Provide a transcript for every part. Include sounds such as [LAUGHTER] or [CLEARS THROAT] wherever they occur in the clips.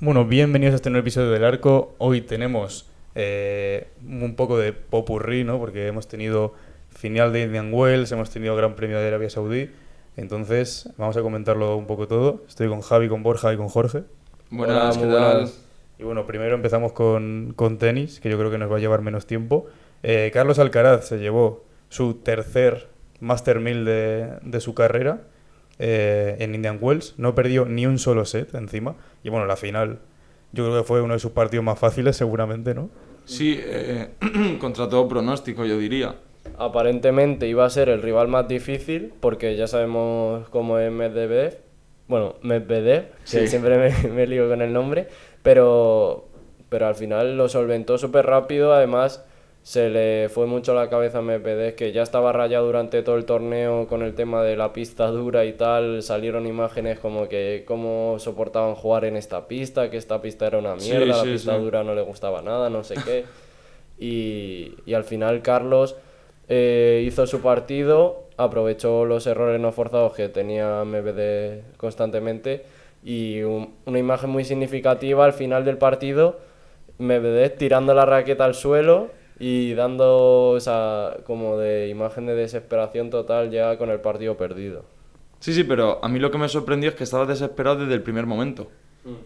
Bueno, bienvenidos a este nuevo episodio del Arco. Hoy tenemos eh, un poco de popurrí, ¿no? Porque hemos tenido final de Indian Wells, hemos tenido Gran Premio de Arabia Saudí. Entonces, vamos a comentarlo un poco todo. Estoy con Javi, con Borja y con Jorge. Buenas, Hola, ¿qué tal? Y bueno, primero empezamos con, con tenis, que yo creo que nos va a llevar menos tiempo. Eh, Carlos Alcaraz se llevó su tercer Master 1000 de, de su carrera eh, en Indian Wells. No perdió ni un solo set encima. Y bueno, la final yo creo que fue uno de sus partidos más fáciles seguramente, ¿no? Sí, eh, [CLEARS THROAT] contra todo pronóstico, yo diría. Aparentemente iba a ser el rival más difícil porque ya sabemos cómo es Medvedev. Bueno, Medvedev, Sí. siempre me, [LAUGHS] me lío con el nombre, pero, pero al final lo solventó súper rápido. Además, se le fue mucho la cabeza a Medvedev, que ya estaba rayado durante todo el torneo con el tema de la pista dura y tal. Salieron imágenes como que cómo soportaban jugar en esta pista, que esta pista era una Sí, mierda, la sí, pista sí. dura no le gustaba nada, no sé qué. Y, y al final Carlos eh, hizo su partido, aprovechó los errores no forzados que tenía MBD constantemente y un- una imagen muy significativa al final del partido, MBD tirando la raqueta al suelo y dando esa como de imagen de desesperación total ya con el partido perdido. Sí, sí, pero a mí lo que me sorprendió es que estaba desesperado desde el primer momento.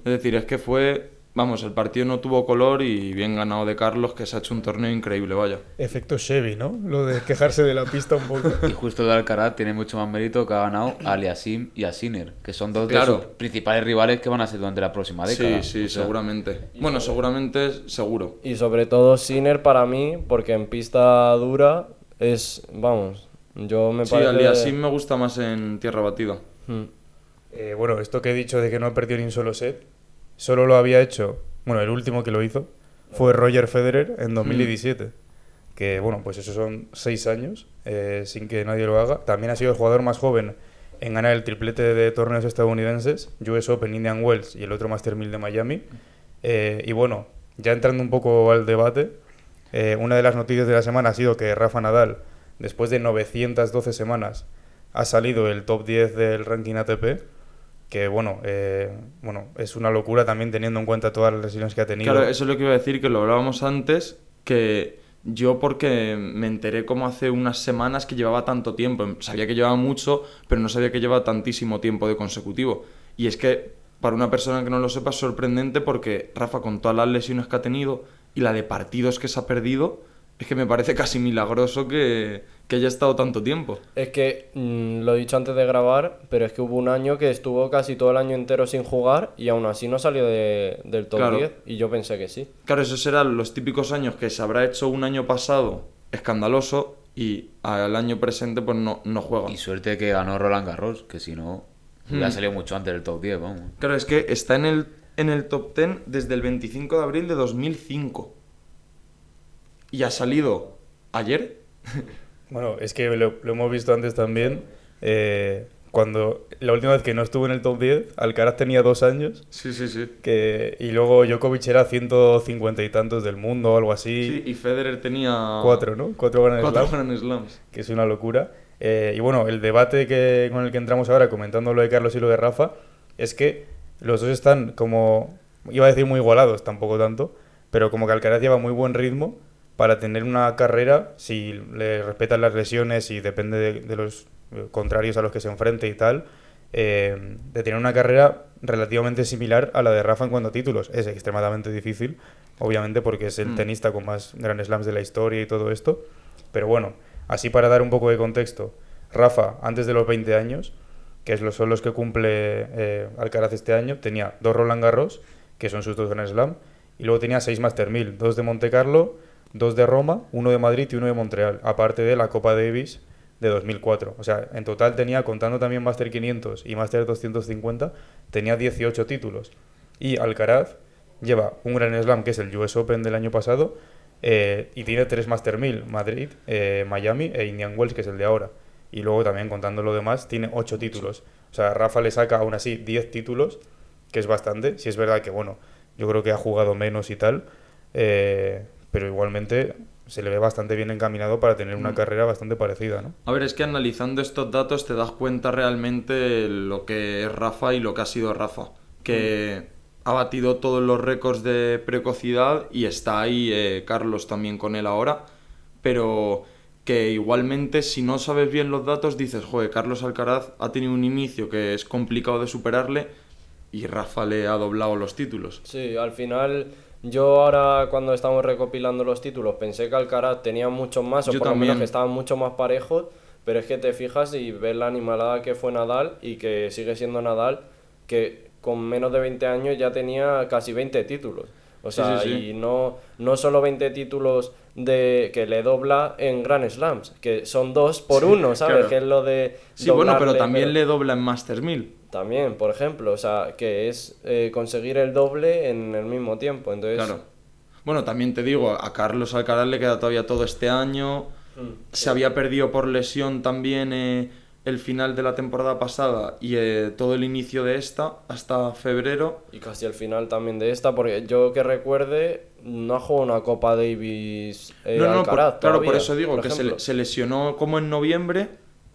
Es decir, es que fue, vamos, el partido no tuvo color y bien ganado de Carlos, que se ha hecho un torneo increíble, vaya. Efecto Chevy, ¿no? Lo de quejarse de la pista un poco. Y justo de Alcaraz tiene mucho más mérito que ha ganado a Aliasim y a Sinner, que son dos Claro. de sus principales rivales que van a ser durante la próxima década. Sí, sí, O sea, seguramente. Bueno, seguramente, seguro. Y sobre todo Sinner para mí, porque en pista dura es, vamos, yo me Sí, parece... Aliasim me gusta más en tierra batida. Mm. Eh, bueno, esto que he dicho de que no perdió ni un solo set, solo lo había hecho, bueno, el último que lo hizo fue Roger Federer en 2017. Que bueno, pues esos son seis años eh, sin que nadie lo haga. También ha sido el jugador más joven en ganar el triplete de torneos estadounidenses, US Open, Indian Wells y el otro Master 1000 de Miami. Eh, y bueno, ya entrando un poco al debate, eh, una de las noticias de la semana ha sido que Rafa Nadal, después de 912 semanas, ha salido el top 10 del ranking ATP, que bueno, eh, bueno, es una locura también teniendo en cuenta todas las lesiones que ha tenido. Claro, eso es lo que iba a decir, que lo hablábamos antes, que yo porque me enteré como hace unas semanas que llevaba tanto tiempo, sabía que llevaba mucho, pero no sabía que llevaba tantísimo tiempo de consecutivo. Y es que para una persona que no lo sepa es sorprendente porque Rafa con todas las lesiones que ha tenido y la de partidos que se ha perdido, es que me parece casi milagroso que, que haya estado tanto tiempo. Es que mm, lo he dicho antes de grabar, pero es que hubo un año que estuvo casi todo el año entero sin jugar y aún así no salió de- del top Claro. 10 y yo pensé que sí. Claro, esos serán los típicos años que se habrá hecho un año pasado escandaloso y al año presente pues no, no juega. Y suerte que ganó Roland Garros, que si no, hubiera Hmm. salido mucho antes del top 10, vamos. Claro, es que está en el, en el top 10 desde el 25 de abril de 2005. Y ha salido ayer. Bueno, es que lo, lo hemos visto antes también. eh, cuando la última vez que no estuvo en el top 10, Alcaraz tenía dos años. Sí, sí, sí. Que, y luego Djokovic era 150 y tantos del mundo o algo así. Sí, y Federer tenía... Cuatro, ¿no? Cuatro Grand Cuatro Slam, Grand Slams. que es una locura. Eh, y bueno, el debate que, con el que entramos ahora, comentando lo de Carlos y lo de Rafa, es que los dos están como, iba a decir muy igualados, tampoco tanto, pero como que Alcaraz lleva muy buen ritmo para tener una carrera, si le respetan las lesiones y depende de, de los eh, contrarios a los que se enfrente y tal, eh, de tener una carrera relativamente similar a la de Rafa en cuanto a títulos. Es extremadamente difícil, obviamente, porque es el Mm. tenista con más Grand Slams de la historia y todo esto. Pero bueno, así para dar un poco de contexto, Rafa, antes de los 20 años, que son los que cumple eh, Alcaraz este año, tenía dos Roland Garros, que son sus dos Grand Slam, y luego tenía seis Master 1000, dos de Monte Carlo, dos de Roma, uno de Madrid y uno de Montreal, aparte de la Copa Davis de 2004. O sea, en total tenía, contando también Master 500 y Master 250, tenía 18 títulos. Y Alcaraz lleva un Grand Slam, que es el US Open del año pasado, eh, y tiene tres Master 1000, Madrid, eh, Miami e Indian Wells, que es el de ahora. y luego también contando lo demás, tiene 8 títulos. O sea, Rafa le saca aún así 10 títulos, que es bastante. Si es verdad que, bueno, yo creo que ha jugado menos y tal, eh, pero igualmente se le ve bastante bien encaminado para tener una carrera bastante parecida, ¿no? A ver, es que analizando estos datos te das cuenta realmente lo que es Rafa y lo que ha sido Rafa. Que ha batido todos los récords de precocidad y está ahí eh, Carlos también con él ahora. Pero que igualmente si no sabes bien los datos dices, joder, Carlos Alcaraz ha tenido un inicio que es complicado de superarle y Rafa le ha doblado los títulos. Sí, al final yo ahora cuando estamos recopilando los títulos pensé que Alcaraz tenía muchos más, o Yo por lo menos que estaban mucho más parejos, pero es que te fijas y ves la animalada que fue Nadal y que sigue siendo Nadal, que con menos de 20 años ya tenía casi 20 títulos. O sea, sí, sí. y no, no solo 20 títulos de que le dobla en Grand Slams, que son dos por uno, ¿sabes? claro. Que es lo de... Sí, bueno, pero también pero- le dobla en Masters 1000. También, por ejemplo, o sea, que es eh, conseguir el doble en el mismo tiempo. Entonces, Claro. Bueno, también te digo, a Carlos Alcaraz le queda todavía todo este año. Se había perdido por lesión también eh, el final de la temporada pasada y eh, todo el inicio de esta hasta febrero. Y casi al final también de esta, porque yo que recuerde, no ha jugado una Copa Davis eh, no, por- Alcaraz claro, por eso digo por que se lesionó como en noviembre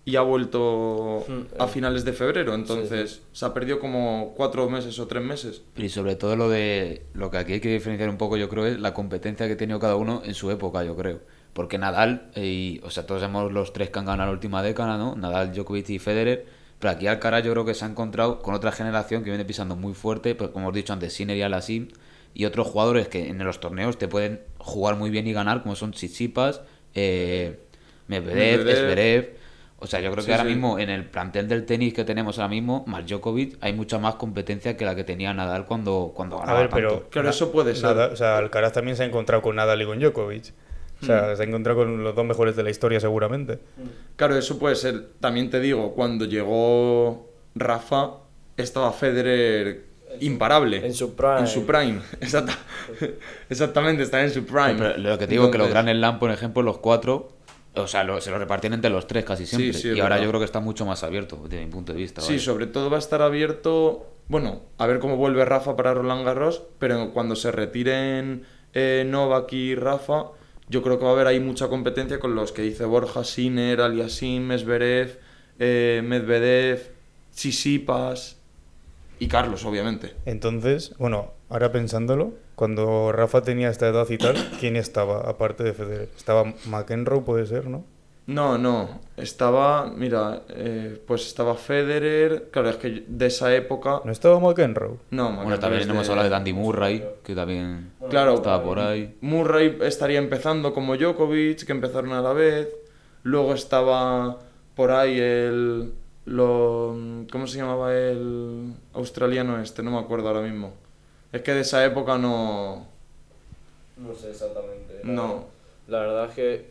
y ha vuelto Mm, a eh. finales de febrero. Entonces se ha perdido como cuatro meses o tres meses. Y sobre todo lo de lo que aquí hay que diferenciar un poco, yo creo, es la competencia que ha tenido cada uno en su época, yo creo. Porque Nadal, eh, y, o sea, todos sabemos los tres que han ganado la última década, ¿no? Nadal, Djokovic y Federer. Pero aquí Alcaraz yo creo que se ha encontrado con otra generación que viene pisando muy fuerte, pues como hemos dicho antes, Sinner y Alassim, y otros jugadores que en los torneos te pueden jugar muy bien y ganar, como son Tsitsipas, eh, Medvedev, Medvedev. Zverev. O sea, yo creo Sí, que ahora sí. mismo en el plantel del tenis que tenemos ahora mismo, más Djokovic, hay mucha más competencia que la que tenía Nadal cuando, cuando A ganaba ver, pero... tanto. Claro, eso puede ser. nada- o sea, Alcaraz también se ha encontrado con Nadal y con Djokovic. O Hmm. sea, se ha encontrado con los dos mejores de la historia seguramente. Claro, eso puede ser. También te digo, cuando llegó Rafa, estaba Federer imparable. en su prime. En su prime. [LAUGHS] Exacta- [LAUGHS] Exactamente, está en su prime. Pero lo que te digo es que los Entonces, Grand Slam, por ejemplo, los cuatro, o sea, lo- se los repartían entre los tres casi siempre. sí, y ahora verdad. yo creo que está mucho más abierto, desde mi punto de vista. Sí, vaya. sobre todo va a estar abierto. Bueno, a ver cómo vuelve Rafa para Roland Garros, pero cuando se retiren eh, Novak y Rafa, yo creo que va a haber ahí mucha competencia con los que dice Borja, Sinner, Aliasim, Mesverev, eh, Medvedev, Tsitsipas y Carlos, obviamente. Entonces, bueno, ahora pensándolo, cuando Rafa tenía esta edad y tal, [COUGHS] ¿quién estaba aparte de Federer? Estaba McEnroe, puede ser, ¿no? No, no, estaba, mira, eh, pues estaba Federer, claro, es que de esa época... ¿No estaba McEnroe? No, Bueno, McEnroe también es hemos de- hablado de Andy Murray, que también Claro, estaba por ahí. Murray estaría empezando como Djokovic, que empezaron a la vez. Luego estaba por ahí el. Lo, ¿Cómo se llamaba el australiano este? No me acuerdo ahora mismo. Es que de esa época no. No sé exactamente. la- No. La verdad es que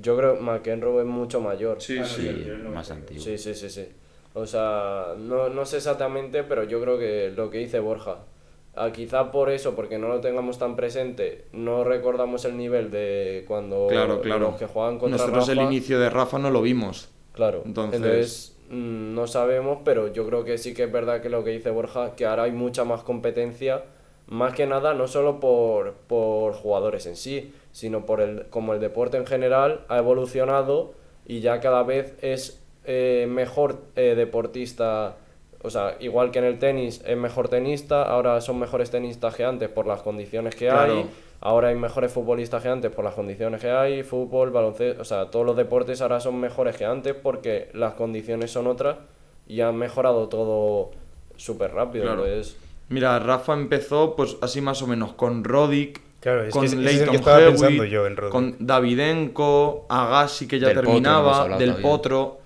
yo creo que McEnroe es mucho mayor. Sí, sí. Sí, más antiguo. Sí, sí, sí, sí. O sea, no, no sé exactamente, pero yo creo que lo que dice Borja. Ah, quizá por eso, porque no lo tengamos tan presente, no recordamos el nivel de cuando Claro, claro. los que juegan contra Nosotros Rafa. el inicio de Rafa no lo vimos. Claro, Entonces- entonces, mm, no sabemos, pero yo creo que sí que es verdad que lo que dice Borja, que ahora hay mucha más competencia, más que nada no solo por, por jugadores en sí, sino por el como el deporte en general ha evolucionado y ya cada vez es eh, mejor eh, deportista, o sea, igual que en el tenis es mejor tenista, ahora son mejores tenistas que antes por las condiciones que Claro. hay, ahora hay mejores futbolistas que antes por las condiciones que hay, fútbol, baloncesto, o sea, todos los deportes ahora son mejores que antes porque las condiciones son otras y han mejorado todo súper rápido. Claro. entonces, Mira, Rafa empezó pues así más o menos con Roddick. Claro, es con que ese- ese es el que Leighton estaba Hewitt, pensando yo en Roddick. con Davidenko, Agassi que ya Del terminaba, del también. Potro.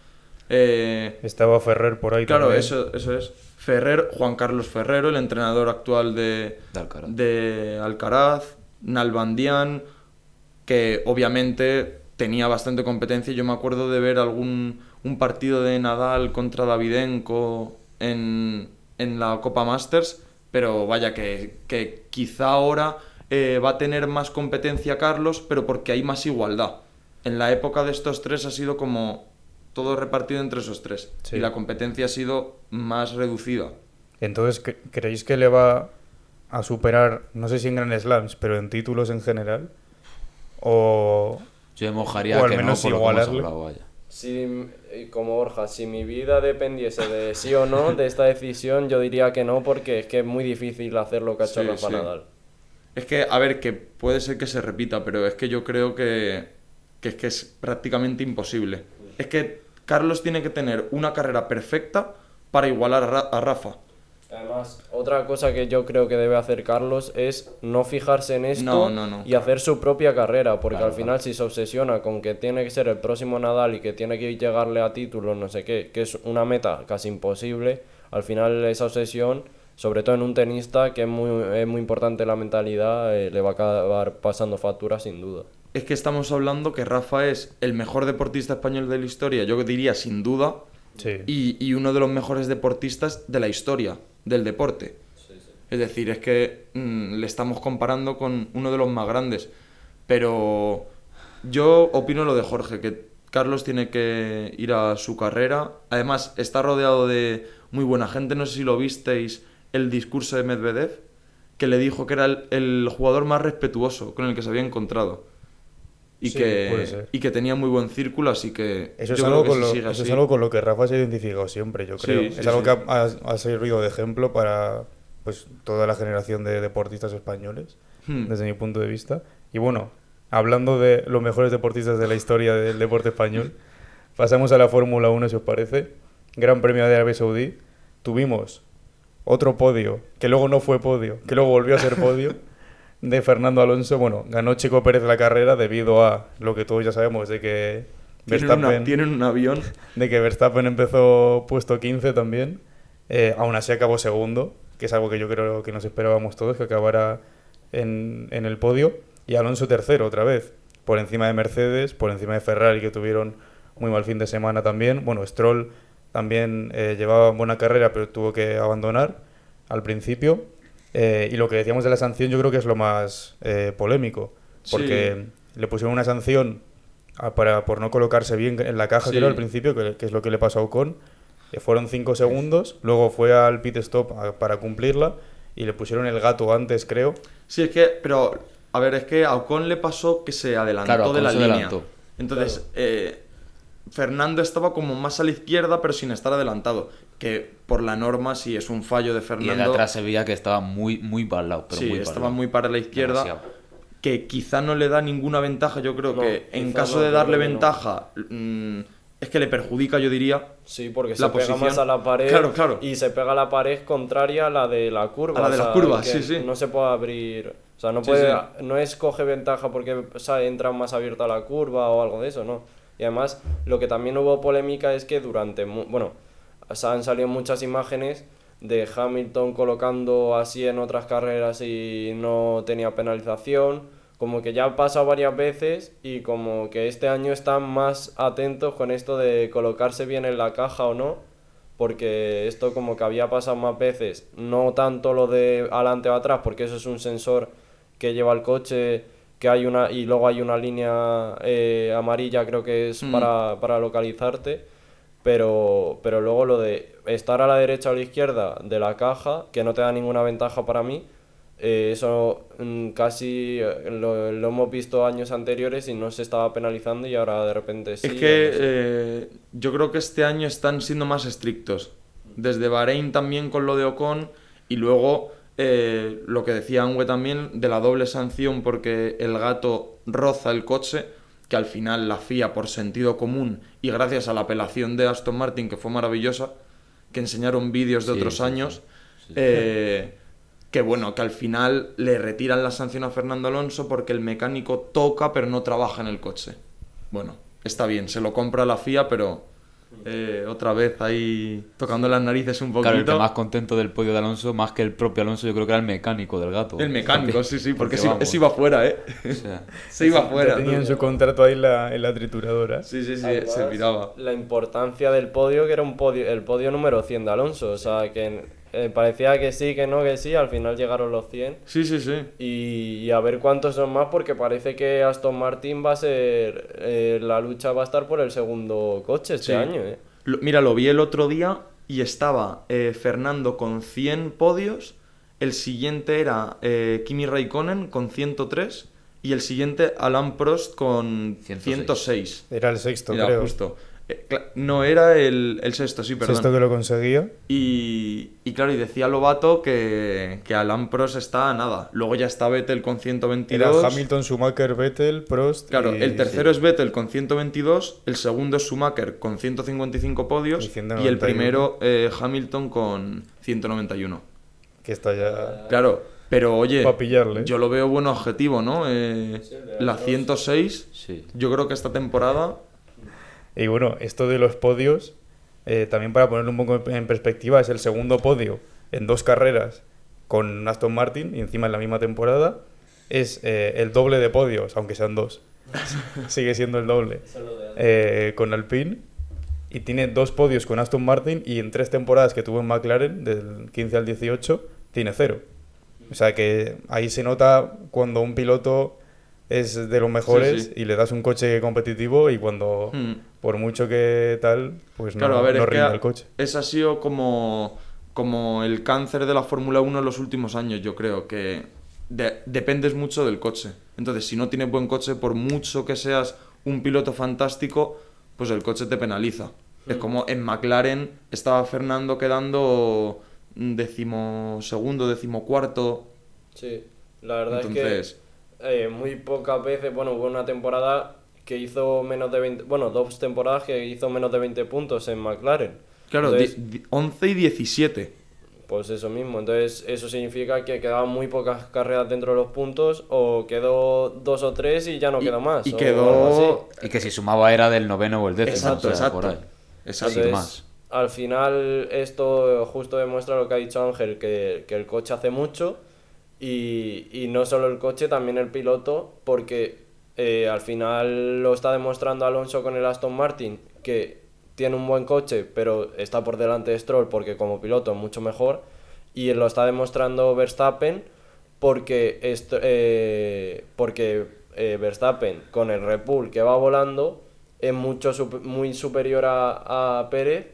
eh, Estaba Ferrer por ahí Claro, también. eso, eso es. Ferrer, Juan Carlos Ferrero, el entrenador actual de, De Alcaraz. de Alcaraz, Nalbandian, que obviamente tenía bastante competencia. Yo me acuerdo de ver algún un partido de Nadal contra Davidenko en, en la Copa Masters, pero vaya que, que quizá ahora eh, va a tener más competencia Carlos, pero porque hay más igualdad. En la época de estos tres ha sido como todo repartido entre esos tres. Sí. Y la competencia ha sido más reducida. Entonces, ¿cre- ¿creéis que le va a superar, no sé si en Grand Slams, pero en títulos en general? O Yo me mojaría O al que menos no, por lo que hemos igualarle. hablado, vaya. Si, eh, como Borja, si mi vida dependiese de sí o no de esta decisión, yo diría que no, porque es que es muy difícil hacer lo que ha hecho Sí, Rafa sí. Nadal. Es que, a ver, que puede ser que se repita, pero es que yo creo que, que es que es prácticamente imposible. Es que Carlos tiene que tener una carrera perfecta para igualar a Rafa. Además, otra cosa que yo creo que debe hacer Carlos es no fijarse en esto No, no, no. y hacer su propia carrera, porque Claro, al final si se obsesiona con que tiene que ser el próximo Nadal y que tiene que llegarle a títulos, no sé qué, que es una meta casi imposible, al final esa obsesión, sobre todo en un tenista que es muy, es muy importante la mentalidad, eh, le va a acabar pasando factura sin duda. Es que estamos hablando que Rafa es el mejor deportista español de la historia, yo diría sin duda, sí. y, y uno de los mejores deportistas de la historia del deporte. Es decir, es que mm, le estamos comparando con uno de los más grandes. Pero yo opino lo de Jorge, que Carlos tiene que ir a su carrera. Además, está rodeado de muy buena gente. No sé si lo visteis el discurso de Medvedev, que le dijo que era el, el jugador más respetuoso con el que se había encontrado. Y, Sí, que, y que tenía muy buen círculo, así que Eso, es algo, que con lo, sigue eso es así- algo con lo que Rafa se ha identificado siempre, yo creo. sí, es algo sí. que ha, ha- ha servido de ejemplo para pues toda la generación de deportistas españoles, Hmm. desde mi punto de vista. Y bueno, hablando de los mejores deportistas de la historia del deporte español, [LAUGHS] pasamos a la Fórmula 1, si os parece. Gran Premio de Arabia Saudí. Tuvimos otro podio, que luego no fue podio, que luego volvió a ser podio, [LAUGHS] de Fernando Alonso. Bueno, ganó Chico Pérez la carrera debido a lo que todos ya sabemos de que Tienen, una- Verstappen, tienen un avión. de que Verstappen empezó puesto 15 también. Eh, aún así acabó segundo, que es algo que yo creo que nos esperábamos todos, que acabara en, en el podio. Y Alonso tercero otra vez, por encima de Mercedes, por encima de Ferrari, que tuvieron muy mal fin de semana también. Bueno, Stroll también eh, llevaba buena carrera, pero tuvo que abandonar al principio. Eh, y lo que decíamos de la sanción yo creo que es lo más eh, polémico, porque le pusieron una sanción a- para, por no colocarse bien en la caja, Sí. creo, al principio, que, que es lo que le pasó a Ocon. que fueron 5 segundos, luego fue al pit stop a- para cumplirla y le pusieron el gato antes, creo. Sí, es que, pero, a ver, es que a Ocon le pasó que se adelantó Claro, de la se línea. adelantó. Entonces, eh, Fernando estaba como más a la izquierda, pero sin estar adelantado. Que por la norma, si es un fallo de Y Fernando. de atrás se veía que estaba muy, muy para el lado. Pero sí, muy estaba muy para la izquierda. Demasiado. Que quizá no le da ninguna ventaja. Yo creo No, que en caso no, de darle ventaja, mm, es que le perjudica, yo diría. Sí, porque La se pega más a la pared Claro, claro. y se pega a la pared contraria a la de la curva. A la de o la sea, curva, que sí, sí. No se puede abrir. O sea, no, Sí, puede, sí. no es coge ventaja porque o sea, entra más abierta la curva o algo de eso, no. Y además, lo que también hubo polémica es que durante. Bueno, han salido muchas imágenes de Hamilton colocando así en otras carreras y no tenía penalización. Como que ya ha pasado varias veces y como que este año están más atentos con esto de colocarse bien en la caja o no. Porque esto como que había pasado más veces. No tanto lo de adelante o atrás, porque eso es un sensor que lleva el coche que hay una y luego hay una línea eh, amarilla creo que es Mm. para, para localizarte pero, pero luego lo de estar a la derecha o a la izquierda de la caja, que no te da ninguna ventaja para mí, eh, eso mm, casi eh, lo, lo hemos visto años anteriores y no se estaba penalizando y ahora de repente sí. es que no sé. eh, yo creo que este año están siendo más estrictos. Desde Bahrein también con lo de Ocon y luego eh, lo que decía Angue también de la doble sanción porque el gato roza el coche, que al final la FIA por sentido común y gracias a la apelación de Aston Martin que fue maravillosa, que enseñaron vídeos de Sí, otros sí, años, Sí. eh, que bueno, que al final le retiran la sanción a Fernando Alonso porque el mecánico toca pero no trabaja en el coche. Bueno, está bien, se lo compra la FIA, pero eh, otra vez ahí tocando las narices un poquito. Claro, el que más contento del podio de Alonso, más que el propio Alonso, yo creo que era el mecánico del gato. El mecánico, sí, sí, porque, se, vamos, se iba fuera, ¿eh? o sea, [LAUGHS] se iba fuera. tenía en su contrato ahí la, en la trituradora. Sí, sí, sí, Además, se piraba. La importancia del podio, que era un podio, el podio número 100 de Alonso, o sea, que en- eh, parecía que sí, que no, que sí, al final llegaron los 100. Sí, sí, sí. Y, y a ver cuántos son más, porque parece que Aston Martin va a ser. eh, la lucha va a estar por el segundo coche este Sí. año, ¿eh? Lo- mira, lo vi el otro día y estaba eh, Fernando con 100 podios, el siguiente era eh, Kimi Raikkonen con 103 y el siguiente Alan Prost con 106. 106. Era el sexto, Mira, creo. justo. Eh, no era el, el sexto, sí, perdón. Sexto que lo conseguía. Y, y claro, y decía Lobato que, que Alan Prost está a nada. Luego ya está Vettel con Era 122. Hamilton, Schumacher, Vettel, Prost. Claro, y- el tercero es Vettel con 122, el segundo es Schumacher con 155 podios Y y, 191. el primero eh, Hamilton con 191. Que está ya. Claro, pero oye, pillarle. yo lo veo buen objetivo, ¿no? Eh, la 106, Sí. yo creo que esta temporada... Y bueno, esto de los podios, eh, también para ponerlo un poco en perspectiva, es el segundo podio en dos carreras con Aston Martin y encima en la misma temporada. Es eh, el doble de podios, aunque sean dos. [LAUGHS] Sigue siendo el doble. Eh, con Alpine. Y tiene dos podios con Aston Martin y en tres temporadas que tuvo en McLaren, del 15 al 18, tiene cero. O sea que ahí se nota cuando un piloto es de los mejores sí. y le das un coche competitivo y cuando, Hmm. por mucho que tal, pues no, a ver, no es que rinde el coche. ese ha sido como, como el cáncer de la Fórmula 1 en los últimos años, yo creo, que de- dependes mucho del coche. Entonces, si no tienes buen coche, por mucho que seas un piloto fantástico, pues el coche te penaliza. Es como en McLaren estaba Fernando quedando decimosegundo, decimocuarto. Sí, la verdad Entonces, es que eh, muy pocas veces, bueno, hubo una temporada que hizo menos de 20, bueno, dos temporadas que hizo menos de 20 puntos en McLaren. claro, Entonces, di- di- 11 y 17. Pues eso mismo, entonces eso significa que quedaban muy pocas carreras dentro de los puntos o quedó dos o tres y ya no Y- quedó más. y o quedó- algo así. Y que si sumaba era del noveno o el décimo. Exacto, o sea, exacto. por ahí. Exacto. Sin Entonces, más. Al final esto justo demuestra lo que ha dicho Ángel, que, que el coche hace mucho y, y no solo el coche, también el piloto, porque eh, al final lo está demostrando Alonso con el Aston Martin, que tiene un buen coche, pero está por delante de Stroll porque como piloto es mucho mejor, y lo está demostrando Verstappen porque, eh, porque eh, Verstappen con el Red Bull que va volando es mucho muy superior a, a Pérez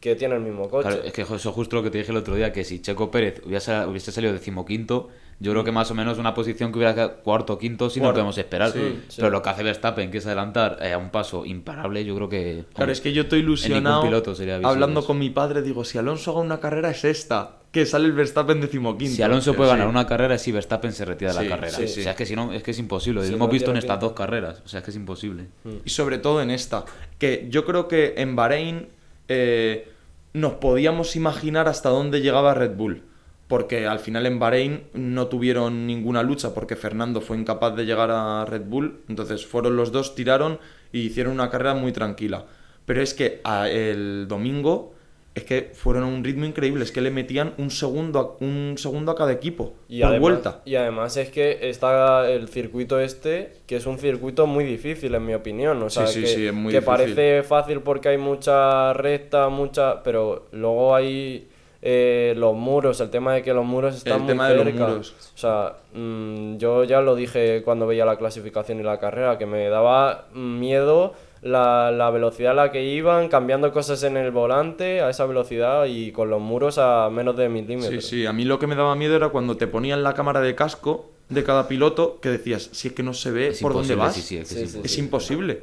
que tiene el mismo coche. Claro, es que eso es justo lo que te dije el otro día, que si Checo Pérez hubiese, hubiese salido decimoquinto, yo creo que más o menos una posición que hubiera quedado cuarto o quinto nos Cuarto, podemos esperar. sí, sí. Pero lo que hace Verstappen, que es adelantar eh, a un paso imparable, yo creo que... Claro, es que yo estoy ilusionado. piloto sería visible hablando con mi padre, digo, si Alonso haga una carrera es esta. Que sale el Verstappen decimoquinto. Si Alonso puede sí. ganar una carrera, sí Verstappen se retira de la carrera. O sea, es que si no, es que es imposible. Lo hemos no visto en estas dos carreras. O sea, es que es imposible. Y sobre todo en esta. Que yo creo que en Bahrein eh, nos podíamos imaginar hasta dónde llegaba Red Bull. Porque al final en Bahrein no tuvieron ninguna lucha porque Fernando fue incapaz de llegar a Red Bull. Entonces fueron los dos, tiraron y hicieron una carrera muy tranquila. Pero es que a- el domingo es que fueron a un ritmo increíble. Es que le metían un segundo a, un segundo a cada equipo y por además, vuelta. Y además es que está el circuito este, que es un circuito muy difícil en mi opinión. O sea, Sí, sí, que, sí, es muy que difícil. parece fácil porque hay mucha recta, mucha... Pero luego hay eh, los muros, el tema de que los muros están El muy tema de los cerca. muros. O sea, mm, yo ya lo dije cuando veía la clasificación y la carrera, que me daba miedo la, la velocidad a la que iban, cambiando cosas en el volante a esa velocidad y con los muros a menos de Sí, milímetros. sí, a mí lo que me daba miedo era cuando te ponían la cámara de casco de cada piloto que decías, si es que no se ve Es por dónde vas, sí, sí, Sí, sí, es imposible.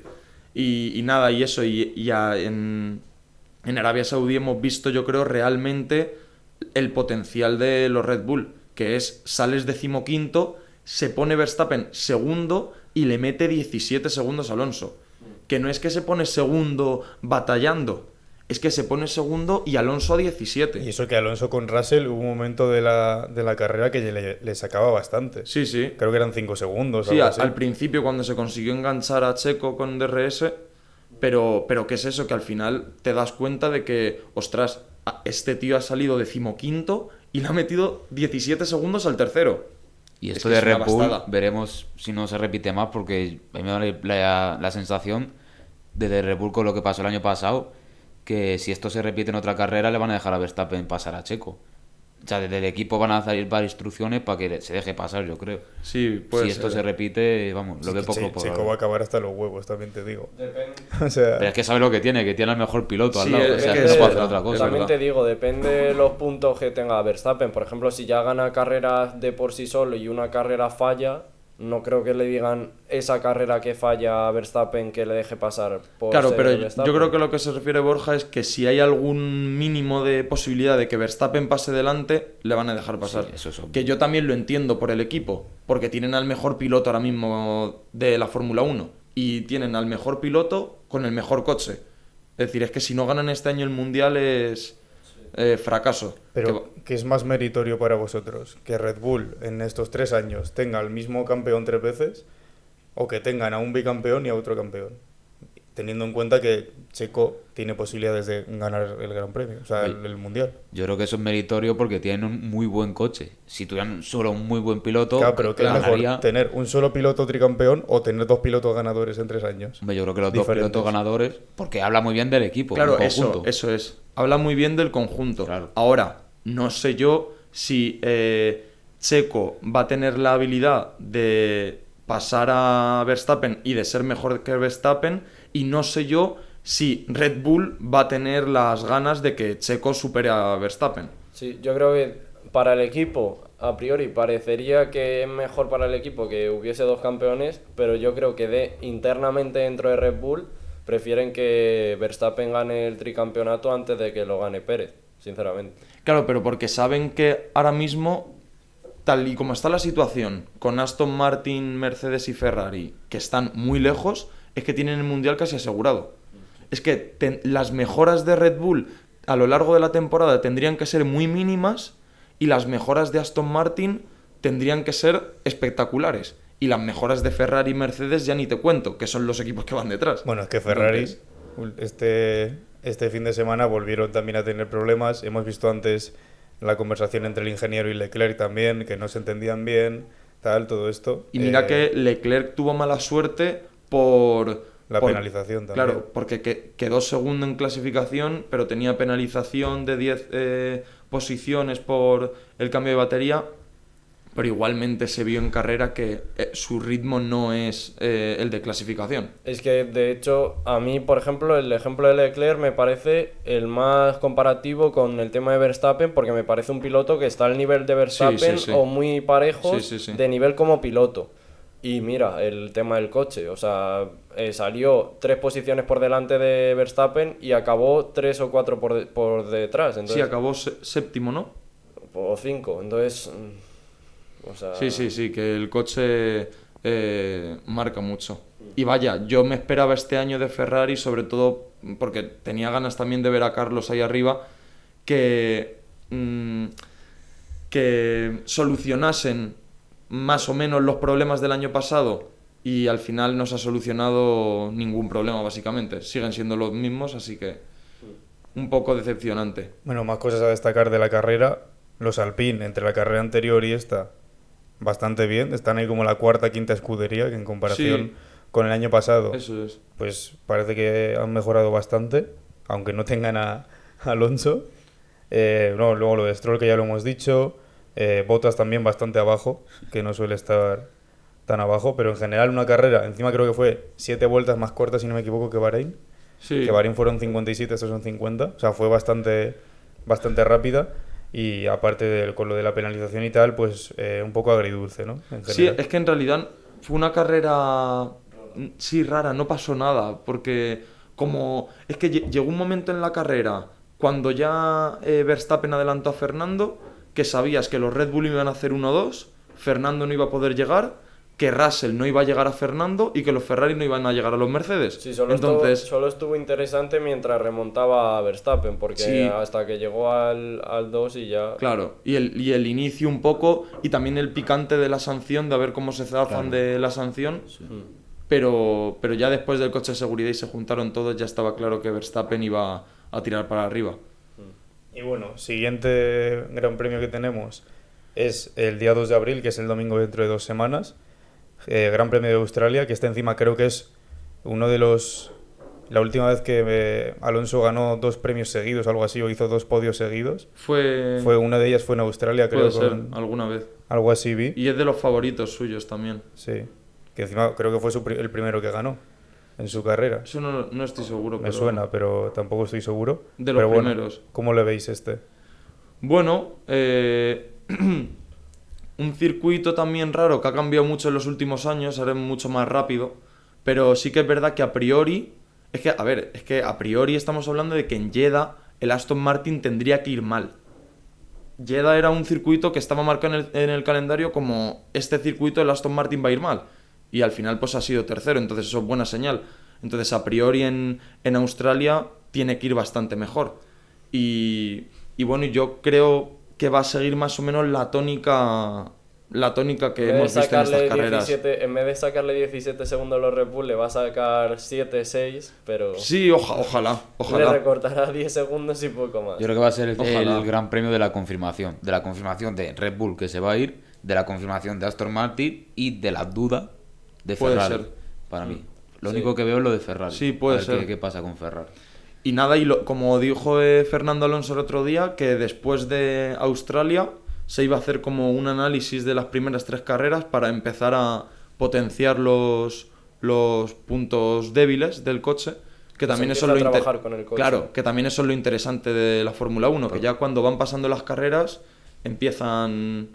Y, y nada, y eso, y, y a- en, en Arabia Saudí hemos visto, yo creo, realmente el potencial de los Red Bull, que es, sales decimoquinto, se pone Verstappen segundo y le mete 17 segundos a Alonso. Que no es que se pone segundo batallando, es que se pone segundo y Alonso a 17. Y eso que Alonso con Russell hubo un momento de la, de la carrera que le, le sacaba bastante. Sí, sí. Creo que eran 5 segundos. Sí, algo a- así. al principio cuando se consiguió enganchar a Checo con DRS, pero, pero ¿qué es eso? Que al final te das cuenta de que, ostras, este tío ha salido decimoquinto y le ha metido 17 segundos al tercero. Y Es esto que de es Red Bull, veremos si no se repite más, porque a mí me da la, la sensación de, de Red Bull con lo que pasó el año pasado, que si esto se repite en otra carrera le van a dejar a Verstappen pasar a Checo. O sea, desde el equipo van a salir varias instrucciones para que se deje pasar, yo creo. Sí, puede si esto ser. se repite, vamos, lo Sí, veo que poco por Checo va a acabar hasta los huevos, también te digo. Depende. [LAUGHS] O sea, Pero es que sabe lo que tiene, que tiene el mejor piloto al Sí, lado. es o sea, que no puede hacer otra cosa. También verdad. te digo, depende de los puntos que tenga Verstappen. Por ejemplo, si ya gana carreras de por sí solo y una carrera falla, no creo que le digan esa carrera que falla a Verstappen que le deje pasar por Claro, ser pero yo- Verstappen. yo creo que lo que se refiere Borja es que si hay algún mínimo de posibilidad de que Verstappen pase delante, le van a dejar pasar. Sí, eso es que yo también lo entiendo por el equipo, porque tienen al mejor piloto ahora mismo de la Fórmula 1 y tienen al mejor piloto con el mejor coche. Es decir, es que si no ganan este año el Mundial es eh, fracaso. pero Que- ¿qué es más meritorio para vosotros? ¿Que Red Bull en estos tres años tenga el mismo campeón tres veces o que tengan a un bicampeón y a otro campeón? Teniendo en cuenta que Checo tiene posibilidades de ganar el Gran Premio, o sea, el, Mundial. Yo creo que eso es meritorio porque tienen un muy buen coche. Si tuvieran solo un muy buen piloto, Claro, pero ¿qué es mejor? ganaría- ¿Tener un solo piloto tricampeón o tener dos pilotos ganadores en tres años? Yo creo que los dos pilotos ganadores, porque habla muy bien del equipo. Claro, eso, eso es. Habla muy bien del conjunto. Claro. Ahora, no sé yo si eh, Checo va a tener la habilidad de pasar a Verstappen y de ser mejor que Verstappen, y no sé yo si Red Bull va a tener las ganas de que Checo supere a Verstappen. Sí, yo creo que para el equipo, a priori, parecería que es mejor para el equipo que hubiese dos campeones, pero yo creo que de internamente dentro de Red Bull prefieren que Verstappen gane el tricampeonato antes de que lo gane Pérez, sinceramente. Claro, pero porque saben que ahora mismo, tal y como está la situación, con Aston Martin, Mercedes y Ferrari, que están muy lejos, es que tienen el Mundial casi asegurado. Es que las mejoras de Red Bull a lo largo de la temporada tendrían que ser muy mínimas y las mejoras de Aston Martin tendrían que ser espectaculares. Y las mejoras de Ferrari y Mercedes ya ni te cuento, que son los equipos que van detrás. Bueno, es que Ferrari Entonces, este, este fin de semana volvieron también a tener problemas. Hemos visto antes la conversación entre el ingeniero y Leclerc también, que no se entendían bien, tal, todo esto. Y mira Eh, que Leclerc tuvo mala suerte por... La por- penalización también. Claro, porque que- quedó segundo en clasificación, pero tenía penalización de 10 eh, posiciones por el cambio de batería. Pero igualmente se vio en carrera que eh, su ritmo no es eh, el de clasificación. Es que, de hecho, a mí, por ejemplo, el ejemplo de Leclerc me parece el más comparativo con el tema de Verstappen, porque me parece un piloto que está al nivel de Verstappen sí. o muy sí. de nivel como piloto. Y mira, el tema del coche, o sea, eh, salió tres posiciones por delante de Verstappen y acabó tres o cuatro por, de- por detrás, Sí, acabó sé- séptimo, ¿no? o cinco, entonces, mm, o sea, Sí, sí, sí, que el coche eh, marca mucho. Y vaya, yo me esperaba este año de Ferrari, sobre todo porque tenía ganas también de ver a Carlos ahí arriba, que, mm, que solucionasen más o menos los problemas del año pasado y al final no se ha solucionado ningún problema, básicamente. Siguen siendo los mismos, así que un poco decepcionante. Bueno, más cosas a destacar de la carrera. Los Alpine, entre la carrera anterior y esta, bastante bien. Están ahí como la cuarta, quinta escudería, que en comparación Sí. con el año pasado, Eso es. pues parece que han mejorado bastante, aunque no tengan a, a Alonso. Eh, no, luego lo de Stroll, que ya lo hemos dicho. Eh, Bottas también bastante abajo, que no suele estar tan abajo, pero en general una carrera, encima creo que fue siete vueltas más cortas, si no me equivoco, que Bahrein. Sí. Que Bahrein fueron 57, estos son 50. O sea, fue bastante, bastante rápida. Y aparte del, con lo de la penalización y tal, pues eh, un poco agridulce, ¿no? En Sí, es que en realidad fue una carrera, sí, rara, no pasó nada, porque como es que lle- llegó un momento en la carrera cuando ya eh, Verstappen adelantó a Fernando, que sabías que los Red Bull iban a hacer 1-2, Fernando no iba a poder llegar, que Russell no iba a llegar a Fernando y que los Ferrari no iban a llegar a los Mercedes. Sí, solo, Entonces, estuvo, solo estuvo interesante mientras remontaba a Verstappen, porque Sí. hasta que llegó al, al 2 y ya... Claro, y el, y el inicio un poco, y también el picante de la sanción, de a ver cómo se zafan de la sanción. Pero, pero ya después del coche de seguridad y se juntaron todos, ya estaba claro que Verstappen iba a tirar para arriba. Y bueno, siguiente gran premio que tenemos es el día 2 de abril, que es el domingo dentro de dos semanas. Eh, gran premio de Australia, que está encima creo que es uno de los La última vez que eh, Alonso ganó dos premios seguidos, algo así, o hizo dos podios seguidos, Fue. fue una de ellas fue en Australia, creo, puede ser, con- alguna vez. algo así vi. Y es de los favoritos suyos también. Sí, que encima creo que fue su el primero que ganó en su carrera. Eso no, no estoy seguro. Me pero- suena, pero tampoco estoy seguro. De los Pero bueno, primeros. ¿Cómo le veis este? Bueno, eh, [CLEARS THROAT] un circuito también raro que ha cambiado mucho en los últimos años, ahora es mucho más rápido, pero sí que es verdad que a priori, es que, a ver, es que a priori estamos hablando de que en Jeddah el Aston Martin tendría que ir mal. Jeddah era un circuito que estaba marcado en el, en el calendario como este circuito el Aston Martin va a ir mal. Y al final pues ha sido tercero, entonces eso es buena señal. Entonces a priori en, en Australia tiene que ir bastante mejor. Y, y bueno, yo creo que va a seguir más o menos la tónica la tónica que hemos visto en estas sacarle carreras. 17, en vez de sacarle 17 segundos a los Red Bull, le va a sacar 7, 6, pero Sí, oja- ojalá, le ojalá. recortará 10 segundos y poco más. Yo creo que va a ser el, Ojalá. el gran premio de la confirmación. De la confirmación de Red Bull que se va a ir, de la confirmación de Aston Martin y de la duda de Puede Ferrari. ser. Para mí. Lo Sí. único que veo es lo de Ferrari. Sí, puede A ver ser. Qué, qué pasa con Ferrari. Y nada, y lo- como dijo eh, Fernando Alonso el otro día, que después de Australia se iba a hacer como un análisis de las primeras tres carreras para empezar a potenciar los, los puntos débiles del coche. Que también eso es lo empieza a inter- trabajar con el coche. Claro, que también eso es lo interesante de la Fórmula 1, que ya cuando van pasando las carreras empiezan...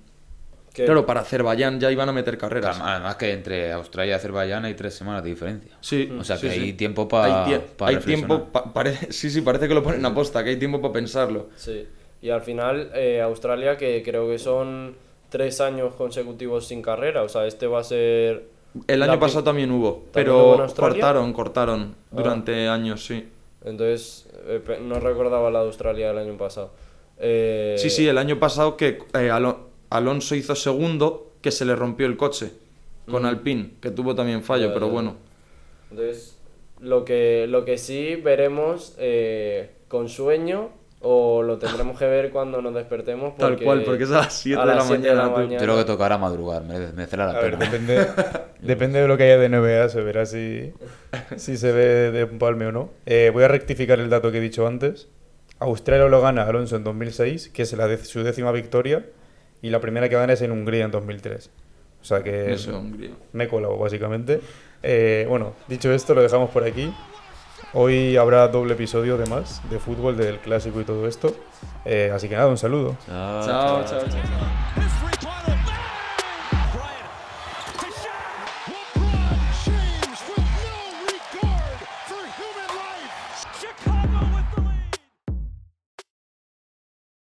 Que- Claro, para Azerbaiyán ya iban a meter carreras. Claro, Además que entre Australia y Azerbaiyán hay tres semanas de diferencia. Sí, O sea que sí. hay tiempo pa- Hay, tie- pa hay reflexionar. tiempo, [LAUGHS] sí, sí, parece que lo ponen a posta, que hay tiempo para pensarlo. Sí. Y al final, eh, Australia, que creo que son tres años consecutivos sin carrera. O sea, este va a ser. El año pasado también hubo, ¿También hubo en pero cortaron, cortaron Ah. durante años, sí. Entonces, eh, no recordaba la de Australia del año pasado. Eh, Sí, sí, el año pasado que eh, Alo- Alonso hizo segundo, que se le rompió el coche con Alpine, que tuvo también fallo, pero bueno. Entonces, lo que, lo que sí veremos eh, con sueño o lo tendremos que ver cuando nos despertemos. Tal cual, porque es a las 7 a de la de mañana. Yo creo que tocará madrugar, merece- merecerá la A ver, pena. depende, [LAUGHS] depende de lo que haya de NBA, se verá si, si se ve de empalme o no. Eh, voy a rectificar el dato que he dicho antes. Australia lo gana Alonso en 2006, que es la dec- su décima victoria, y la primera que gana es en Hungría en 2003. O sea que Eso, Hungría. me colado, básicamente. Eh, bueno, dicho esto, lo dejamos por aquí. Hoy habrá doble episodio de más de fútbol, del clásico y todo esto. Eh, así que nada, un saludo. Chao, Chao, chao, chao.